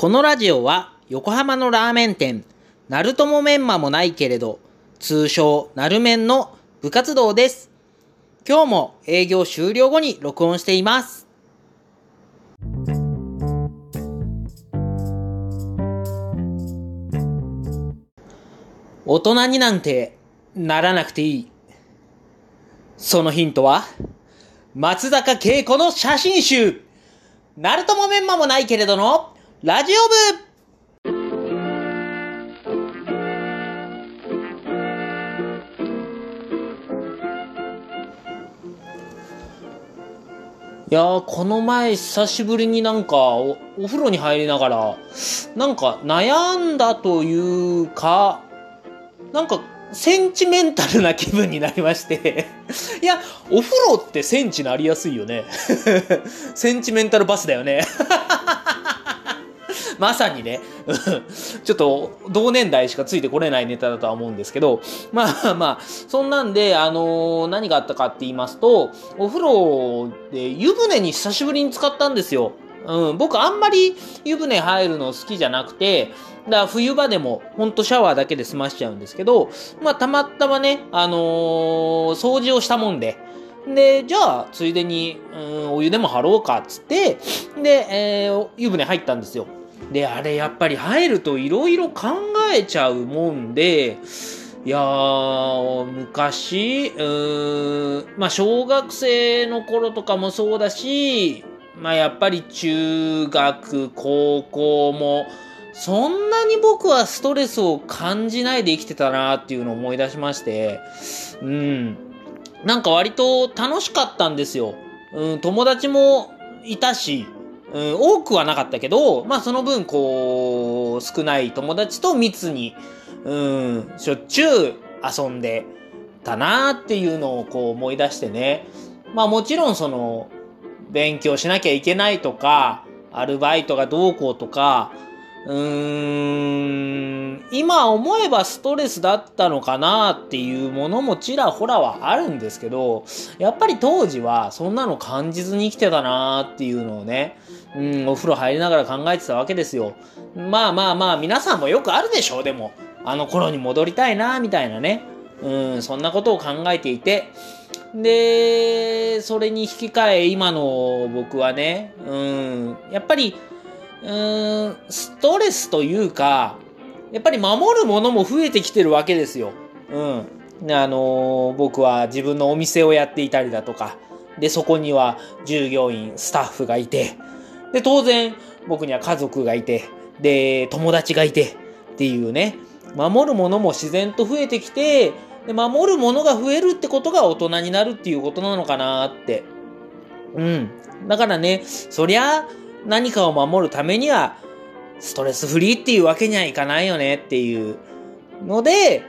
このラジオは横浜のラーメン店、ナルトモメンマもないけれど、通称ナルメンの部活動です。今日も営業終了後に録音しています。大人になんてならなくていい。そのヒントは、松坂慶子の写真集ナルトもメンマもないけれどの、ラジオ部いやー、この前久しぶりになんかお、お風呂に入りながら、なんか悩んだというか、なんかセンチメンタルな気分になりまして。いや、お風呂ってセンチなりやすいよね。センチメンタルバスだよね。まさにね、ちょっと同年代しかついてこれないネタだとは思うんですけど、まあまあ、そんなんで、あのー何があったかって言いますと、お風呂で湯船に久しぶりに使ったんですよ。うん、僕あんまり湯船入るの好きじゃなくて、だから冬場でもほんとシャワーだけで済ましちゃうんですけど、まあたまたまね、あのー掃除をしたもんで、で、じゃあ、ついでに、うん、お湯でも張ろうかっつって、で、えー湯船入ったんですよ。で、あれやっぱり入ると色々考えちゃうもんで、いやー、昔、うーん、まあ小学生の頃とかもそうだし、まあやっぱり中学、高校も、そんなに僕はストレスを感じないで生きてたなっていうのを思い出しまして、うん。なんか割と楽しかったんですよ。うん、友達もいたし、うん、多くはなかったけど、まあその分こう、少ない友達と密に、うん、しょっちゅう遊んでたなーっていうのをこう思い出してね。まあもちろんその、勉強しなきゃいけないとか、アルバイトがどうこうとか、うーん、今思えばストレスだったのかなっていうものもちらほらはあるんですけど、やっぱり当時はそんなの感じずに生きてたなっていうのをね、うん、お風呂入りながら考えてたわけですよ。まあまあまあ、皆さんもよくあるでしょう、でも。あの頃に戻りたいなみたいなね。うん、そんなことを考えていて。で、それに引き換え今の僕はね、うん、やっぱり、うーん、ストレスというか、やっぱり守るものも増えてきてるわけですよ。うん。あのー僕は自分のお店をやっていたりだとか、で、そこには従業員、スタッフがいて、で、当然僕には家族がいて、で、友達がいてっていうね、守るものも自然と増えてきて、で、守るものが増えるってことが大人になるっていうことなのかなって。うん。だからね、そりゃ、何かを守るためには、ストレスフリーっていうわけにはいかないよねっていうので、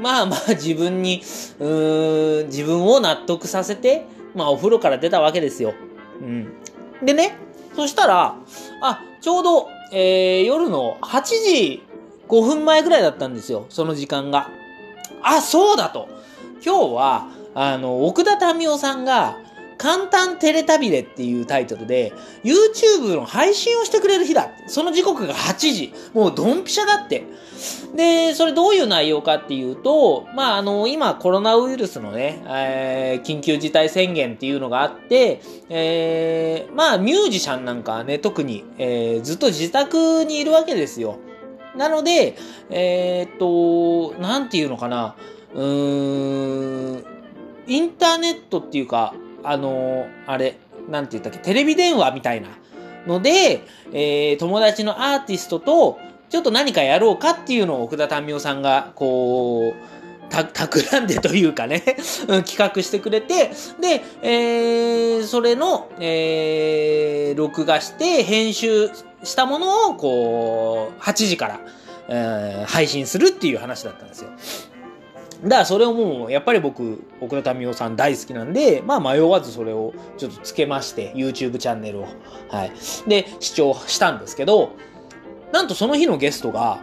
まあまあ自分に、うーん、自分を納得させて、まあお風呂から出たわけですよ。うん。でね、そしたら、あ、ちょうど、えー、夜の8時5分前ぐらいだったんですよ、その時間が。あ、そうだと。今日は、あの、奥田民生さんが、簡単テレタビレっていうタイトルで、YouTube の配信をしてくれる日だ。その時刻が8時。もうドンピシャだって。で、それどういう内容かっていうと、まあ、あの、今コロナウイルスのね、えー緊急事態宣言っていうのがあって、えーまあ、ミュージシャンなんかね、特に、えーずっと自宅にいるわけですよ。なので、えーっと、なんていうのかな、うーん、インターネットっていうか、あの、あれ、なんて言ったっけ、テレビ電話みたいなので、えー友達のアーティストと、ちょっと何かやろうかっていうのを奥田民生さんが、こう、た、企んでというかね、企画してくれて、で、えーそれの、えー録画して編集したものを、こう、8時から、えー配信するっていう話だったんですよ。だからそれをもう、やっぱり僕、奥田民生さん大好きなんで、まあ迷わずそれをちょっとつけまして、YouTube チャンネルを。はい。で、視聴したんですけど、なんとその日のゲストが、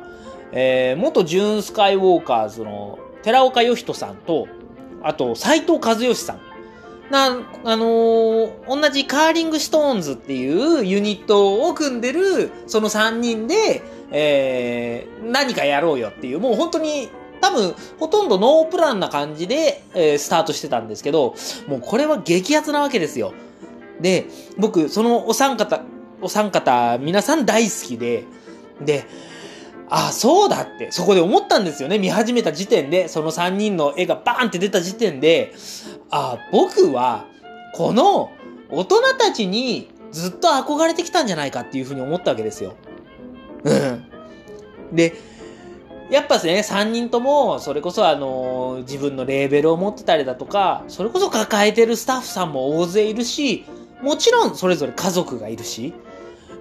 えー元ジューンスカイウォーカーズの寺岡義人さんと、あと斎藤和義さん。な、あのー同じカーリングストーンズっていうユニットを組んでる、その3人で、えー、何かやろうよっていう、もう本当に、多分、ほとんどノープランな感じで、えースタートしてたんですけど、もうこれは激アツなわけですよ。で、僕、そのお三方、お三方、皆さん大好きで、で、あ、そうだって、そこで思ったんですよね。見始めた時点で、その3人の絵がバーンって出た時点で、あ、僕は、この大人たちにずっと憧れてきたんじゃないかっていうふうに思ったわけですよ。うん。で、やっぱですね、3人とも、それこそあの、自分のレーベルを持ってたりだとか、それこそ抱えてるスタッフさんも大勢いるし、もちろんそれぞれ家族がいるし、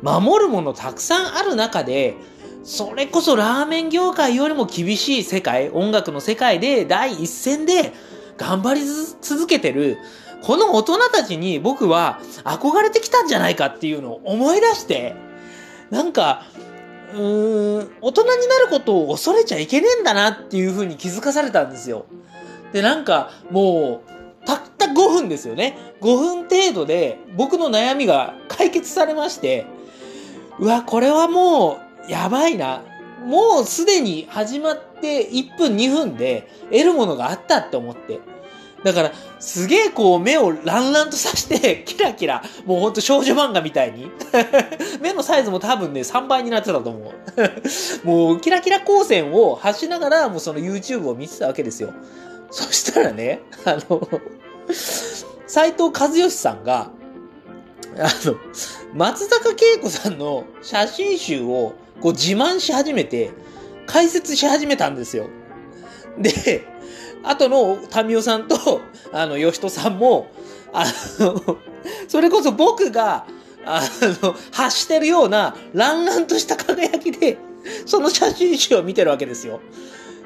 守るものたくさんある中で、それこそラーメン業界よりも厳しい世界、音楽の世界で第一線で頑張り続けてる、この大人たちに僕は憧れてきたんじゃないかっていうのを思い出して、なんか、うーん、大人になることを恐れちゃいけねえんだなっていう風に気づかされたんですよ。で、なんか、もう、たった5分ですよね。5分程度で僕の悩みが解決されまして、うわ、これはもう、やばいな。もうすでに始まって1分2分で得るものがあったって思って。だから、すげえこう目をランランとさして、キラキラ、もうほんと少女漫画みたいに。目のサイズも多分ね、3倍になってたと思う。もう、キラキラ光線を発しながら、もうその YouTube を見てたわけですよ。そしたらね、あの、斎藤和義さんが、あの、松坂慶子さんの写真集をこう自慢し始めて、解説し始めたんですよ。で、後の民生さんと、あの、吉人さんも、あの、それこそ僕が、あの、発してるような、ランランとした輝きで、その写真集を見てるわけですよ。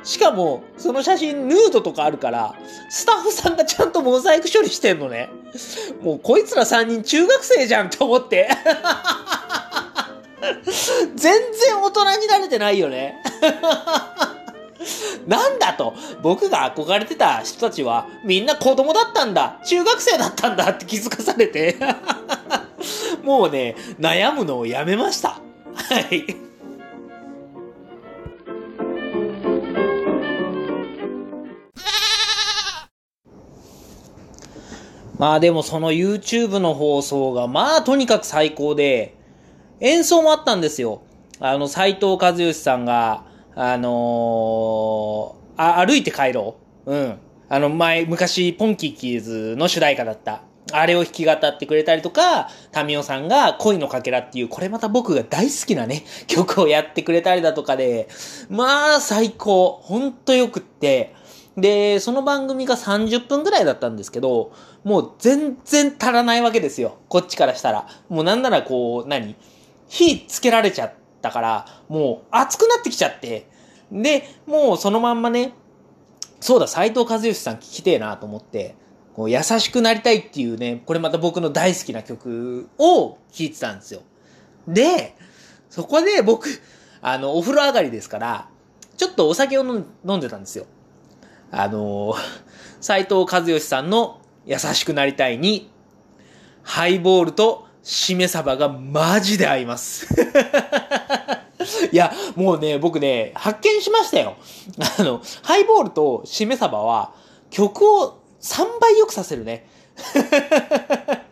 しかも、その写真ヌードとかあるから、スタッフさんがちゃんとモザイク処理してんのね。もうこいつら3人中学生じゃんと思って。全然大人になれてないよね。なんだと、僕が憧れてた人たちはみんな子供だったんだ、中学生だったんだって気づかされて、もうね、悩むのをやめました。はい。まあでもその YouTube の放送がまあとにかく最高で、演奏もあったんですよ。あの、斎藤和義さんが、あのーあ、歩いて帰ろう。うん。あの、前、昔、ポンキッキーズの主題歌だった。あれを弾き語ってくれたりとか、タミオさんが恋のかけらっていう、これまた僕が大好きなね、曲をやってくれたりだとかで、まあ、最高。ほんとよくって。で、その番組が30分ぐらいだったんですけど、もう全然足らないわけですよ。こっちからしたら。もうなんならこう、何？火つけられちゃってたから、もう熱くなってきちゃって。で、もうそのまんまね、そうだ、斎藤和義さん聞きてえなと思って、こう優しくなりたいっていうね、これまた僕の大好きな曲を聴いてたんですよ。で、そこで僕、あの、お風呂上がりですから、ちょっとお酒を飲んでたんですよ。あの、斎藤和義さんの優しくなりたいに、ハイボールとしめ鯖がマジで合います。いや、もうね、僕ね、発見しましたよ。あの、ハイボールとしめ鯖は、曲を3倍良くさせるね。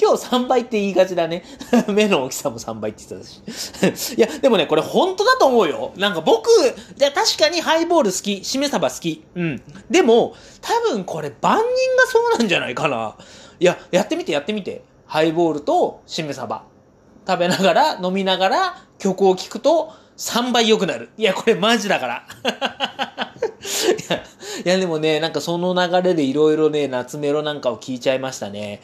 今日3倍って言いがちだね。目の大きさも3倍って言ってたし。いや、でもね、これ本当だと思うよ。なんか僕、じゃ確かにハイボール好き、しめ鯖好き。うん。でも、多分これ万人がそうなんじゃないかな。いや、やってみてやってみて。ハイボールとしめ鯖。食べながら、飲みながら、曲を聴くと3倍良くなる。いや、これマジだから。いや、でもね、なんかその流れでいろいろね、夏メロなんかを聞いちゃいましたね。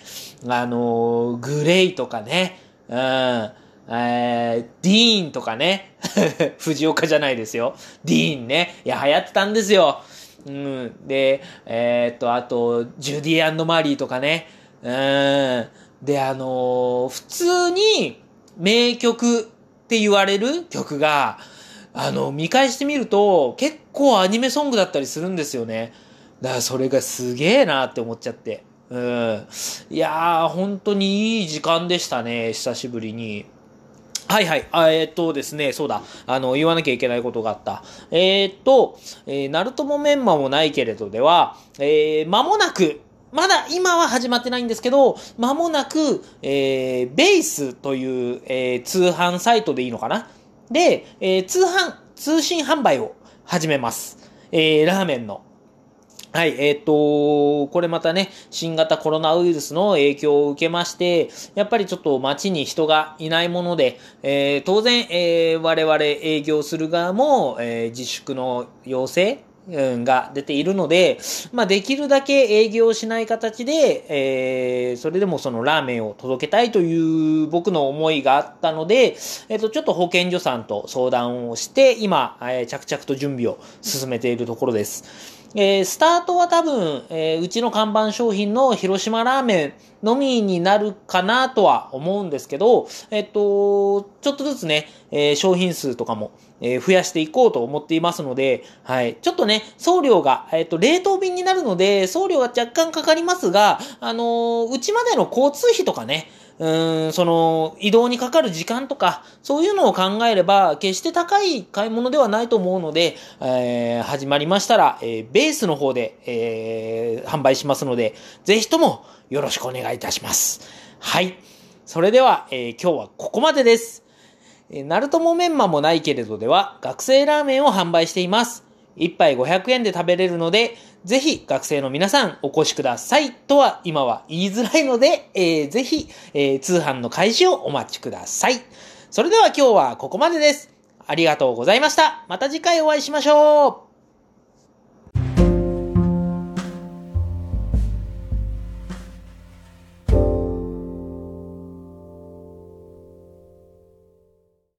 あのー、グレイとかね、うん、えー、ディーンとかね、藤岡じゃないですよ。ディーンね。いや、流行ってたんですよ。うん。で、えー、っと、あと、ジュディマリーとかね。うん。で、あのー普通に名曲って言われる曲が、あの、見返してみると、結構アニメソングだったりするんですよね。だからそれがすげえなって思っちゃって。うん。いやー、本当にいい時間でしたね、久しぶりに。はいはい。えーっとですね、そうだ。あの、言わなきゃいけないことがあった。えーっと、えー、ナルトもメンマもないけれどでは、えー、間もなく、まだ今は始まってないんですけど、間もなく、えー、ベースという、えー、通販サイトでいいのかな？で、えー、通販、通信販売を始めます。えー、ラーメンの。はい、えっ、と、これまたね、新型コロナウイルスの影響を受けまして、やっぱりちょっと街に人がいないもので、えー当然、えー我々営業する側も、えー自粛の要請が出ているので、まあ、できるだけ営業しない形で、えーそれでもそのラーメンを届けたいという僕の思いがあったので、えっ、と、ちょっと保健所さんと相談をして、今、えー着々と準備を進めているところです。えースタートは多分、えーうちの看板商品の広島ラーメンのみになるかなとは思うんですけど、えっと、ちょっとずつね、えー商品数とかも、え増やしていこうと思っていますので、はい。ちょっとね、送料が、えっと、冷凍便になるので、送料が若干かかりますが、あのーうちまでの交通費とかね、うん、その、移動にかかる時間とか、そういうのを考えれば、決して高い買い物ではないと思うので、えー始まりましたら、えーベースの方で、えー販売しますので、ぜひともよろしくお願いいたします。はい。それでは、え今日はここまでです。えーナルトもメンマもないけれどでは、学生ラーメンを販売しています。1杯500円で食べれるので、ぜひ学生の皆さんお越しくださいとは今は言いづらいので、えーぜひ、えー通販の開始をお待ちください。それでは今日はここまでです。ありがとうございました。また次回お会いしましょう。